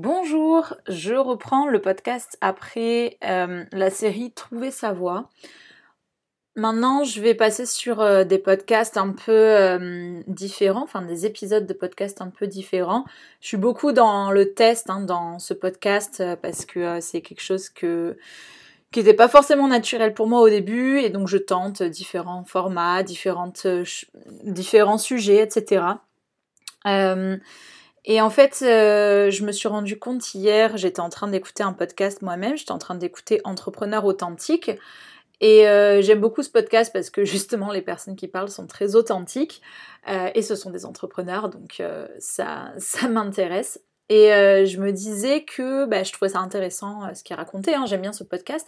Bonjour, je reprends le podcast après euh, la série Trouver sa voix. Maintenant, je vais passer sur euh, des podcasts un peu euh, différents, enfin des épisodes de podcasts un peu différents. Je suis beaucoup dans le test hein, dans ce podcast parce que c'est quelque chose qui n'était pas forcément naturel pour moi au début et donc je tente différents formats, différents sujets, etc. Et en fait, euh, je me suis rendu compte hier, j'étais en train d'écouter un podcast moi-même, j'étais en train d'écouter Entrepreneur authentique. Et euh, j'aime beaucoup ce podcast parce que justement les personnes qui parlent sont très authentiques euh, et ce sont des entrepreneurs, donc ça, ça m'intéresse. Et je me disais que bah, je trouvais ça intéressant ce qu'il racontait, hein, j'aime bien ce podcast,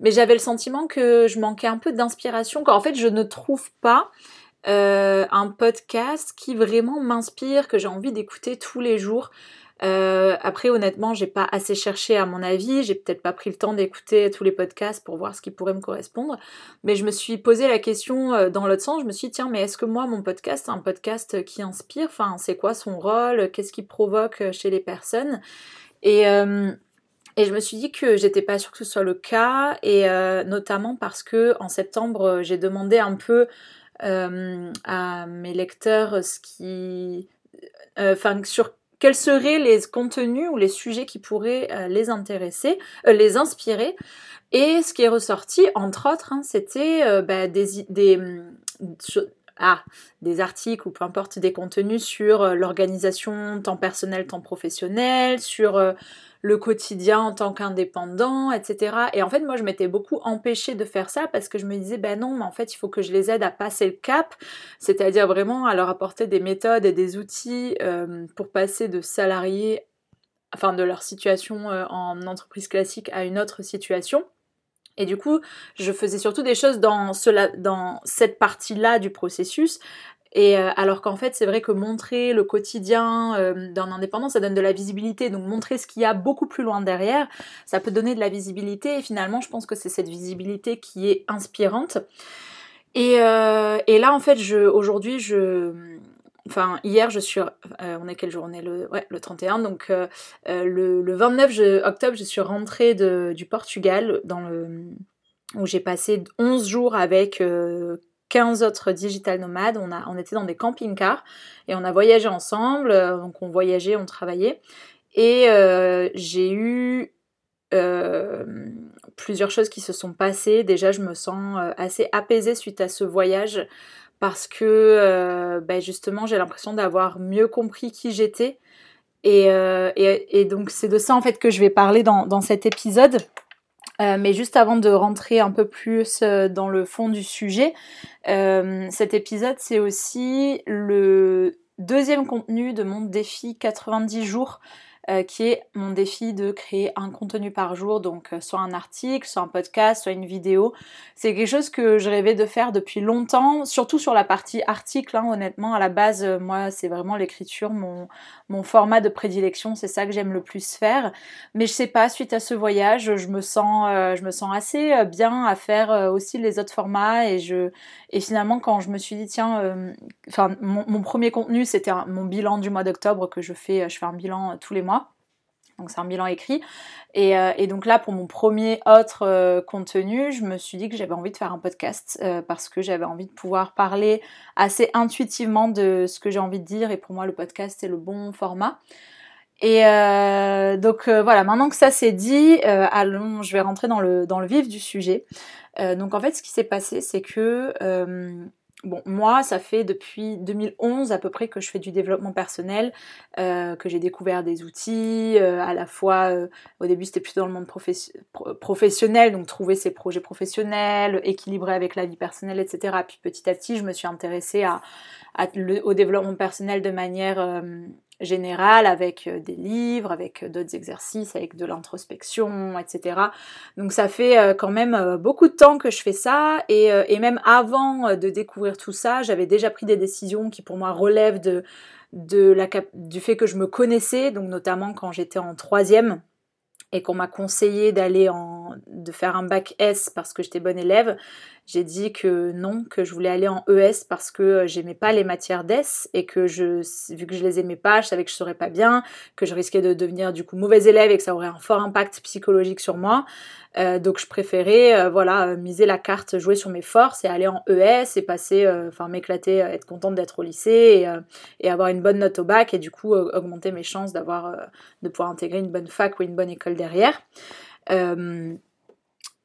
mais j'avais le sentiment que je manquais un peu d'inspiration, qu'en fait je ne trouve pas euh, un podcast qui vraiment m'inspire, que j'ai envie d'écouter tous les jours. Euh, après, honnêtement, j'ai pas assez cherché à mon avis, j'ai peut-être pas pris le temps d'écouter tous les podcasts pour voir ce qui pourrait me correspondre, mais je me suis posé la question euh, dans l'autre sens, je me suis dit, tiens, mais est-ce que moi, mon podcast, un podcast qui inspire? Enfin, c'est quoi son rôle? Qu'est-ce qui provoque chez les personnes? Et. Je me suis dit que j'étais pas sûre que ce soit le cas, et notamment parce que en septembre, j'ai demandé un peu à mes lecteurs ce qui, euh, enfin sur quels seraient les contenus ou les sujets qui pourraient euh, les intéresser, les inspirer. Et ce qui est ressorti, entre autres, hein, c'était bah, des, des, ah, des articles ou peu importe des contenus sur l'organisation temps personnel, temps professionnel, sur le quotidien en tant qu'indépendant, etc. Et en fait, moi, je m'étais beaucoup empêchée de faire ça parce que je me disais, ben non, mais en fait, il faut que je les aide à passer le cap, c'est-à-dire vraiment à leur apporter des méthodes et des outils euh, pour passer de salariés, enfin de leur situation euh, en entreprise classique à une autre situation. Et du coup, je faisais surtout des choses dans, dans cette partie-là du processus et euh, alors qu'en fait, c'est vrai que montrer le quotidien euh, d'un indépendant, ça donne de la visibilité. Donc montrer ce qu'il y a beaucoup plus loin derrière, ça peut donner de la visibilité. Et finalement, je pense que c'est cette visibilité qui est inspirante. Et, euh, et là, en fait, aujourd'hui, je, enfin hier, je suis, on est quel jour? On est le, ouais, le 31. Donc le, le, 29 octobre, je suis rentrée du Portugal où j'ai passé 11 jours avec 15 autres digital nomades. On, a, on était dans des camping-cars et on a voyagé ensemble. Euh, donc on voyageait, on travaillait. Et euh, j'ai eu euh, plusieurs choses qui se sont passées. Déjà, je me sens assez apaisée suite à ce voyage parce que ben, justement, j'ai l'impression d'avoir mieux compris qui j'étais. Et, et, donc, c'est de ça en fait que je vais parler dans, dans cet épisode. Euh, mais juste avant de rentrer un peu plus euh, dans le fond du sujet, euh, cet épisode c'est aussi le deuxième contenu de mon défi 90 jours euh, qui est mon défi de créer un contenu par jour, donc euh, soit un article, soit un podcast, soit une vidéo. C'est quelque chose que je rêvais de faire depuis longtemps, surtout sur la partie article, hein, honnêtement. À la base, euh, moi, c'est vraiment l'écriture, mon, format de prédilection, c'est ça que j'aime le plus faire. Mais je sais pas, suite à ce voyage, je me sens, je me sens assez bien à faire aussi les autres formats et finalement, quand je me suis dit, tiens, enfin, mon, mon, premier contenu, c'était mon bilan du mois d'octobre que je fais, je fais un bilan tous les mois donc c'est un bilan écrit. Euh, et, donc là, pour mon premier autre euh, contenu, je me suis dit que j'avais envie de faire un podcast euh, parce que j'avais envie de pouvoir parler assez intuitivement de ce que j'ai envie de dire. Et pour moi, le podcast, c'est le bon format. Et donc voilà, maintenant que ça c'est dit, allons, je vais rentrer dans le, dans le vif du sujet. donc en fait, ce qui s'est passé, c'est que Bon, moi, ça fait depuis 2011 à peu près que je fais du développement personnel, euh, que j'ai découvert des outils, euh, à la fois, euh, au début c'était plutôt dans le monde professionnel, donc trouver ses projets professionnels, équilibrer avec la vie personnelle, etc. Puis petit à petit, je me suis intéressée au développement personnel de manière générale avec euh, des livres, avec euh, d'autres exercices, avec de l'introspection, etc. Donc ça fait euh, quand même beaucoup de temps que je fais ça et, même avant de découvrir tout ça, j'avais déjà pris des décisions qui pour moi relèvent de, de la, du fait que je me connaissais, donc notamment quand j'étais en troisième et qu'on m'a conseillé d'aller en de faire un bac S parce que j'étais bonne élève. J'ai dit que non, que je voulais aller en ES parce que j'aimais pas les matières d'S et que je, vu que je les aimais pas, je savais que je serais pas bien, que je risquais de devenir du coup mauvaise élève et que ça aurait un fort impact psychologique sur moi. Euh, donc je préférais euh, voilà miser la carte, jouer sur mes forces et aller en ES et passer, euh, enfin m'éclater, être contente d'être au lycée et, et, avoir une bonne note au bac et du coup augmenter mes chances d'avoir de pouvoir intégrer une bonne fac ou une bonne école derrière.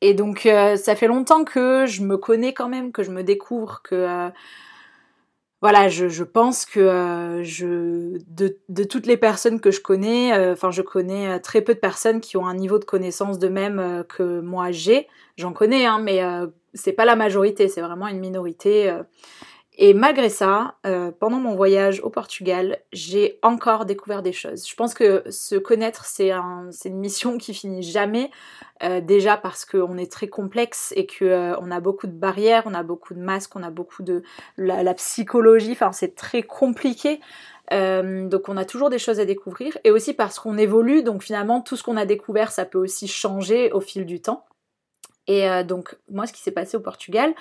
et donc ça fait longtemps que je me connais quand même, que je me découvre, que voilà, je, pense que euh, de, toutes les personnes que je connais, euh, enfin je connais euh, très peu de personnes qui ont un niveau de connaissance de même que moi j'ai. J'en connais, hein, mais c'est pas la majorité, c'est vraiment une minorité. Et malgré ça, euh, pendant mon voyage au Portugal, j'ai encore découvert des choses. Je pense que se connaître, c'est une mission qui finit jamais. Euh, déjà parce qu'on est très complexe et qu'on euh, a beaucoup de barrières, on a beaucoup de masques, on a beaucoup de la, psychologie. Enfin, c'est très compliqué. donc on a toujours des choses à découvrir et aussi parce qu'on évolue. Donc finalement, tout ce qu'on a découvert, ça peut aussi changer au fil du temps. Et donc moi, ce qui s'est passé au Portugal,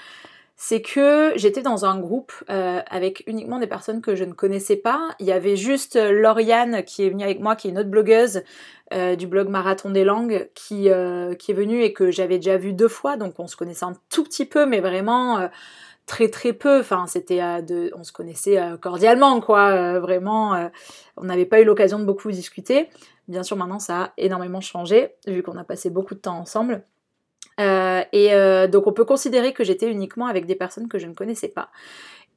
c'est que j'étais dans un groupe euh, avec uniquement des personnes que je ne connaissais pas. Il y avait juste euh, Lauriane qui est venue avec moi, qui est une autre blogueuse euh, du blog Marathon des langues, qui, qui est venue et que j'avais déjà vue deux fois, donc on se connaissait un tout petit peu, mais vraiment très très peu. Enfin, c'était on se connaissait cordialement, quoi. vraiment, on n'avait pas eu l'occasion de beaucoup discuter. Bien sûr, maintenant ça a énormément changé vu qu'on a passé beaucoup de temps ensemble. Euh, et euh, donc on peut considérer que j'étais uniquement avec des personnes que je ne connaissais pas.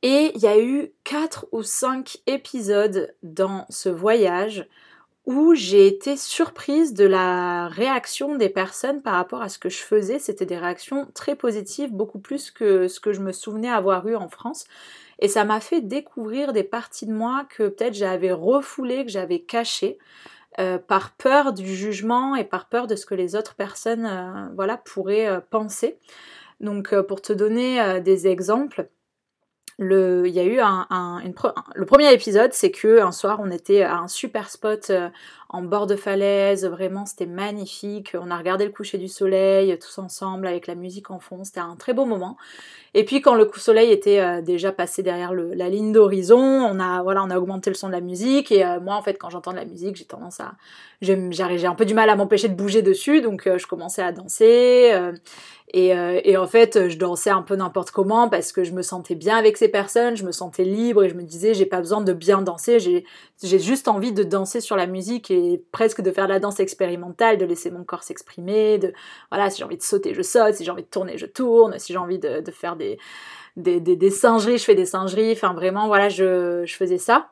Et il y a eu 4 ou 5 épisodes dans ce voyage où j'ai été surprise de la réaction des personnes par rapport à ce que je faisais. C'était des réactions très positives, beaucoup plus que ce que je me souvenais avoir eu en France. Et ça m'a fait découvrir des parties de moi que peut-être j'avais refoulées, que j'avais cachées. Euh, par peur du jugement et par peur de ce que les autres personnes euh, voilà, pourraient euh, penser. Donc pour te donner des exemples, le, il y a eu un, le premier épisode, c'est que un soir on était à un super spot en bord de falaise, vraiment c'était magnifique. On a regardé le coucher du soleil tous ensemble avec la musique en fond, c'était un très beau moment. Et puis quand le coup soleil était euh, déjà passé derrière la ligne d'horizon, on a voilà, on a augmenté le son de la musique. Et euh, moi en fait quand j'entends de la musique, j'ai tendance à j'ai un peu du mal à m'empêcher de bouger dessus, donc euh, je commençais à danser et, en fait je dansais un peu n'importe comment parce que je me sentais bien avec ces personnes, je me sentais libre et je me disais j'ai pas besoin de bien danser, j'ai juste envie de danser sur la musique et presque de faire de la danse expérimentale, de laisser mon corps s'exprimer, de voilà si j'ai envie de sauter je saute, si j'ai envie de tourner je tourne, si j'ai envie de, faire des singeries, je fais des singeries, enfin vraiment, voilà, je faisais ça.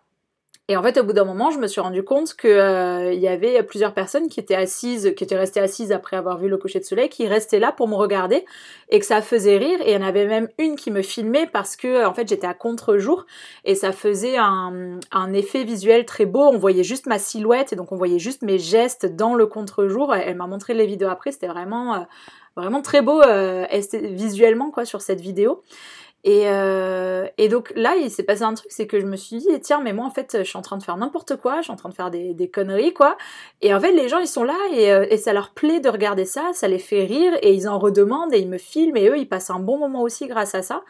Et en fait, au bout d'un moment, je me suis rendu compte qu'il euh, y avait plusieurs personnes qui étaient assises, qui étaient restées assises après avoir vu le coucher de soleil, qui restaient là pour me regarder et que ça faisait rire. Et il y en avait même une qui me filmait parce que, en fait, j'étais à contre-jour et ça faisait un, un, effet visuel très beau. On voyait juste ma silhouette et donc on voyait juste mes gestes dans le contre-jour. Elle m'a montré les vidéos après, c'était vraiment, euh, vraiment très beau euh, visuellement quoi sur cette vidéo. Et, euh, et, donc là, il s'est passé un truc, c'est que je me suis dit, tiens, mais moi en fait, je suis en train de faire n'importe quoi, je suis en train de faire des, conneries, quoi. Et en fait, les gens, ils sont là et, euh, et, ça leur plaît de regarder ça, ça les fait rire et ils en redemandent et ils me filment et eux, ils passent un bon moment aussi grâce à ça.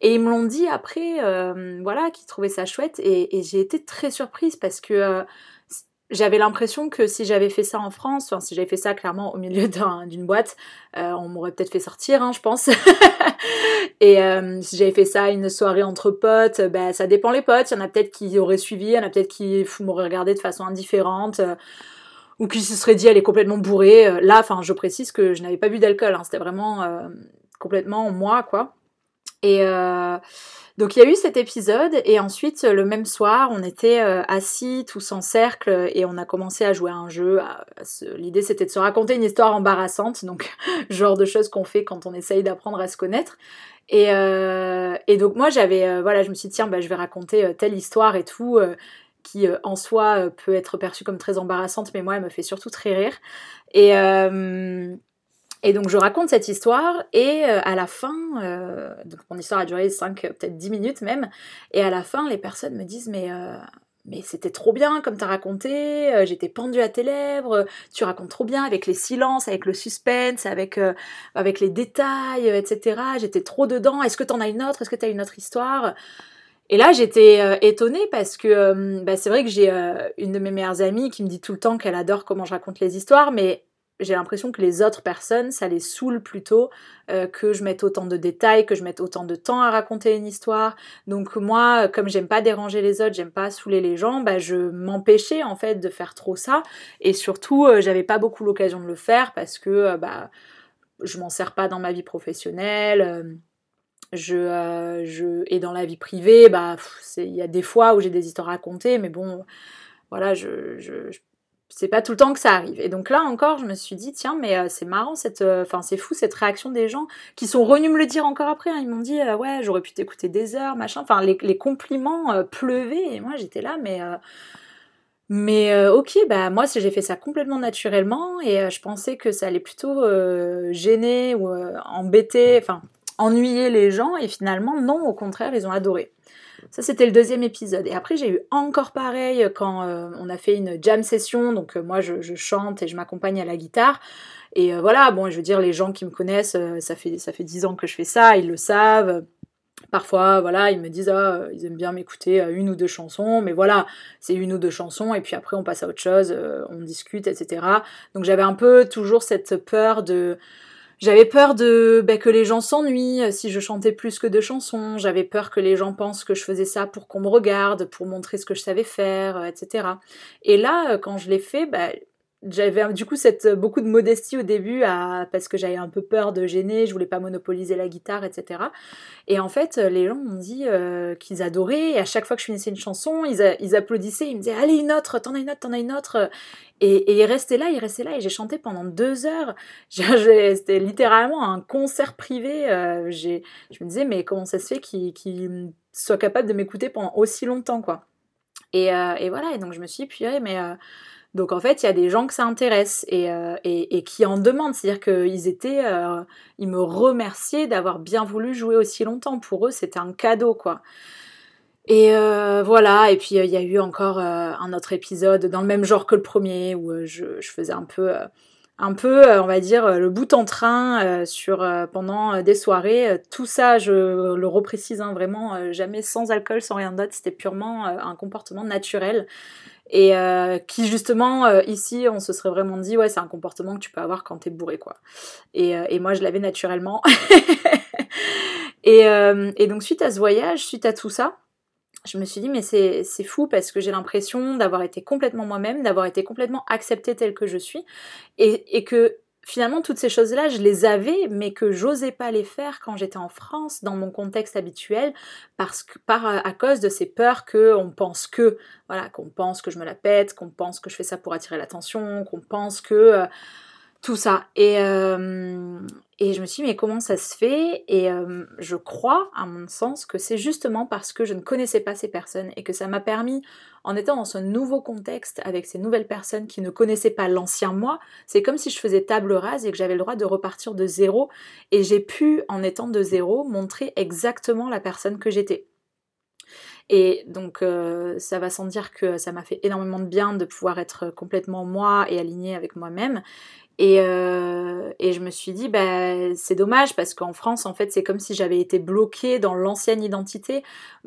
Et ils me l'ont dit après, euh, voilà, qu'ils trouvaient ça chouette et, j'ai été très surprise parce que j'avais l'impression que si j'avais fait ça en France, enfin si j'avais fait ça clairement au milieu d'une boîte, euh, on m'aurait peut-être fait sortir, hein, je pense. et euh, si j'avais fait ça une soirée entre potes, ben ça dépend les potes. Il y en a peut-être qui auraient suivi, il y en a peut-être qui m'auraient regardé de façon indifférente. Euh, ou qui se seraient dit elle est complètement bourrée. Là, enfin, je précise que je n'avais pas bu d'alcool, hein, c'était vraiment complètement moi, quoi. Et donc il y a eu cet épisode et ensuite le même soir on était euh, assis tous en cercle et on a commencé à jouer à un jeu. L'idée c'était de se raconter une histoire embarrassante, donc genre de choses qu'on fait quand on essaye d'apprendre à se connaître. Et, euh, et donc moi j'avais, euh, voilà, je me suis dit tiens bah, je vais raconter telle histoire et tout qui en soi peut être perçue comme très embarrassante, mais moi elle me fait surtout très rire. Et et donc je raconte cette histoire et euh, à la fin, euh, donc mon histoire a duré 5, peut-être 10 minutes même, et à la fin les personnes me disent mais, euh, c'était trop bien comme t'as raconté, euh, j'étais pendue à tes lèvres, tu racontes trop bien avec les silences, avec le suspense, avec, euh, les détails, euh, etc. J'étais trop dedans, est-ce que t'en as une autre, est-ce que t'as une autre histoire? Et là j'étais étonnée parce que bah, c'est vrai que j'ai une de mes meilleures amies qui me dit tout le temps qu'elle adore comment je raconte les histoires, mais j'ai l'impression que les autres personnes, ça les saoule plutôt euh, que je mette autant de détails, que je mette autant de temps à raconter une histoire. Donc moi, comme j'aime pas déranger les autres, j'aime pas saouler les gens, bah je m'empêchais en fait de faire trop ça. Et surtout, euh, j'avais pas beaucoup l'occasion de le faire parce que euh, bah je m'en sers pas dans ma vie professionnelle. je, je et dans la vie privée, bah il y a des fois où j'ai des histoires à raconter, mais bon, voilà, je, je c'est pas tout le temps que ça arrive. Et donc là encore, je me suis dit, tiens, mais euh, c'est marrant, cette, euh, enfin c'est fou cette réaction des gens qui sont venus me le dire encore après. Hein. Ils m'ont dit, euh, ouais, j'aurais pu t'écouter des heures, machin. Enfin, les, compliments pleuvaient et moi j'étais là, mais. mais ok, bah moi j'ai fait ça complètement naturellement et je pensais que ça allait plutôt gêner ou embêter, enfin ennuyer les gens et finalement non, au contraire, ils ont adoré. Ça, c'était le deuxième épisode. Et après, j'ai eu encore pareil quand euh, on a fait une jam session. Donc, euh, moi, je, chante et je m'accompagne à la guitare. Et euh, voilà, bon, je veux dire, les gens qui me connaissent, ça fait ça fait dix ans que je fais ça, ils le savent. Parfois, voilà, ils me disent, ah, ils aiment bien m'écouter une ou deux chansons, mais voilà, c'est une ou deux chansons, et puis après, on passe à autre chose, on discute, etc. Donc, j'avais un peu toujours cette peur de j'avais peur de bah, que les gens s'ennuient euh, si je chantais plus que deux chansons. J'avais peur que les gens pensent que je faisais ça pour qu'on me regarde, pour montrer ce que je savais faire, euh, etc. Et là, euh, quand je l'ai fait, bah, j'avais du coup cette beaucoup de modestie au début à, parce que j'avais un peu peur de gêner, je voulais pas monopoliser la guitare, etc. Et en fait, les gens m'ont dit euh, qu'ils adoraient. Et à chaque fois que je finissais une chanson, ils, applaudissaient, ils me disaient allez une autre, t'en as une autre, t'en as une autre. Et, ils restaient là, ils restaient là, et j'ai chanté pendant deux heures. C'était littéralement un concert privé. Euh, je me disais mais comment ça se fait qu'ils qu soient capables de m'écouter pendant aussi longtemps, quoi. Et, euh, voilà. Et donc je me suis dit mais euh, donc en fait, il y a des gens que ça intéresse et, euh, qui en demandent. C'est-à-dire qu'ils étaient, euh, ils me remerciaient d'avoir bien voulu jouer aussi longtemps. Pour eux, c'était un cadeau, quoi. Et euh, voilà, et puis il y a eu encore un autre épisode dans le même genre que le premier où je, faisais un peu, un peu, on va dire, le bout en train pendant des soirées. Tout ça, je le reprécise hein, vraiment, jamais sans alcool, sans rien d'autre. C'était purement un comportement naturel et euh, qui justement euh, ici on se serait vraiment dit ouais c'est un comportement que tu peux avoir quand t'es bourré quoi. Et, euh, moi je l'avais naturellement. Et, et, donc suite à ce voyage suite à tout ça je me suis dit mais c'est fou parce que j'ai l'impression d'avoir été complètement moi-même d'avoir été complètement acceptée telle que je suis. Et que finalement, toutes ces choses-là, je les avais, mais que j'osais pas les faire quand j'étais en France, dans mon contexte habituel, parce que, par, à cause de ces peurs qu'on pense que, voilà, qu'on pense que je me la pète, qu'on pense que je fais ça pour attirer l'attention, qu'on pense que, euh, tout ça. Et, euh, et je me suis dit, mais comment ça se fait? Et euh, je crois, à mon sens, que c'est justement parce que je ne connaissais pas ces personnes et que ça m'a permis, en étant dans ce nouveau contexte avec ces nouvelles personnes qui ne connaissaient pas l'ancien moi, c'est comme si je faisais table rase et que j'avais le droit de repartir de zéro. Et j'ai pu, en étant de zéro, montrer exactement la personne que j'étais. Et donc euh, ça va sans dire que ça m'a fait énormément de bien de pouvoir être complètement moi et alignée avec moi-même. Et, euh, et, je me suis dit, bah, c'est dommage parce qu'en France, en fait, c'est comme si j'avais été bloquée dans l'ancienne identité.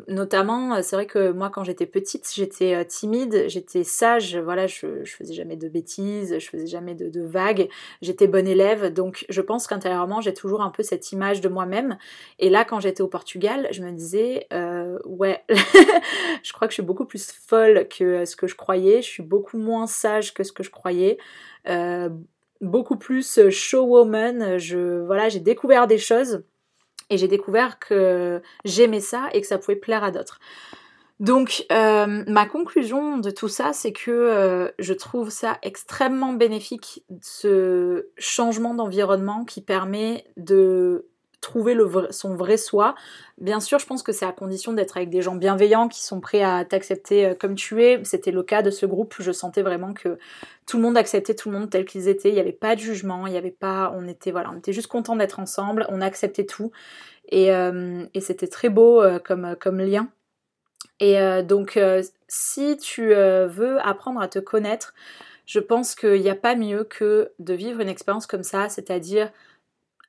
Notamment, euh, c'est vrai que moi, quand j'étais petite, j'étais euh, timide, j'étais sage, voilà, je, je faisais jamais de bêtises, je faisais jamais de, de vagues, j'étais bonne élève. Donc, je pense qu'intérieurement, j'ai toujours un peu cette image de moi-même. Et là, quand j'étais au Portugal, je me disais, euh, ouais, je crois que je suis beaucoup plus folle que ce que je croyais, je suis beaucoup moins sage que ce que je croyais. Euh, beaucoup plus euh, showwoman. Je, voilà, j'ai découvert des choses et j'ai découvert que j'aimais ça et que ça pouvait plaire à d'autres. Donc euh, ma conclusion de tout ça, c'est que euh, je trouve ça extrêmement bénéfique, ce changement d'environnement qui permet de trouver son vrai soi. Bien sûr, je pense que c'est à condition d'être avec des gens bienveillants qui sont prêts à t'accepter euh, comme tu es. C'était le cas de ce groupe. Je sentais vraiment que tout le monde acceptait tout le monde tel qu'ils étaient. Il n'y avait pas de jugement. Il n'y avait pas. On était voilà, juste content d'être ensemble. On acceptait tout et, euh, c'était très beau euh, comme lien. Et donc, si tu veux apprendre à te connaître, je pense qu'il n'y a pas mieux que de vivre une expérience comme ça, c'est-à-dire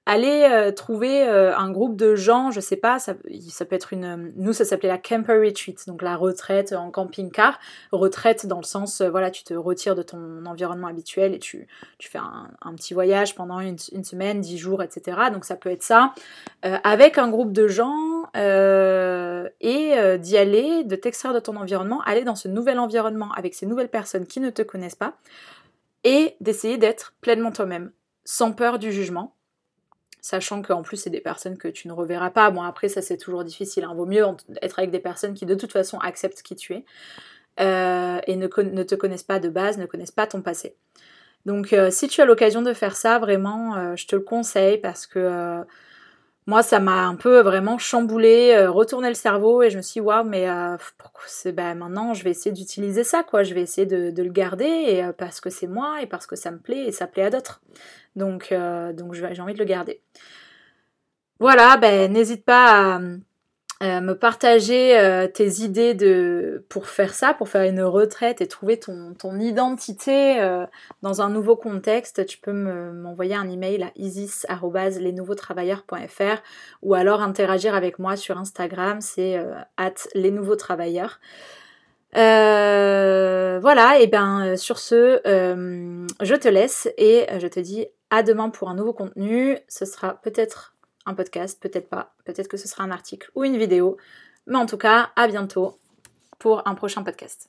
Allez euh, trouver euh, un groupe de gens, je sais pas, ça, peut être une... Nous, ça s'appelait la camper retreat, donc la retraite en camping-car. Retraite dans le sens, euh, voilà, tu te retires de ton environnement habituel et tu, tu fais un, petit voyage pendant une, une, semaine, dix jours, etc. Donc ça peut être ça. avec un groupe de gens et d'y aller, de t'extraire de ton environnement, aller dans ce nouvel environnement avec ces nouvelles personnes qui ne te connaissent pas et d'essayer d'être pleinement toi-même, sans peur du jugement sachant qu'en plus c'est des personnes que tu ne reverras pas. Bon après ça c'est toujours difficile, il hein. vaut mieux être avec des personnes qui de toute façon acceptent qui tu es euh, et ne, te connaissent pas de base, ne connaissent pas ton passé. Donc euh, si tu as l'occasion de faire ça, vraiment euh, je te le conseille parce que moi ça m'a un peu vraiment chamboulé, retourné le cerveau et je me suis dit waouh mais c'est ben, maintenant je vais essayer d'utiliser ça quoi, je vais essayer de, le garder et, parce que c'est moi et parce que ça me plaît et ça plaît à d'autres. Donc, euh, donc j'ai envie de le garder. Voilà, ben, n'hésite pas à me partager euh, tes idées de, pour faire ça, pour faire une retraite et trouver ton, ton identité euh, dans un nouveau contexte. Tu peux m'envoyer un email à isis.lesnouveautravailleurs.fr ou alors interagir avec moi sur Instagram, c'est at les nouveaux travailleurs. voilà, et bien sur ce, je te laisse et je te dis à demain pour un nouveau contenu. Ce sera peut-être un podcast, peut-être pas. Peut-être que ce sera un article ou une vidéo. Mais en tout cas, à bientôt pour un prochain podcast.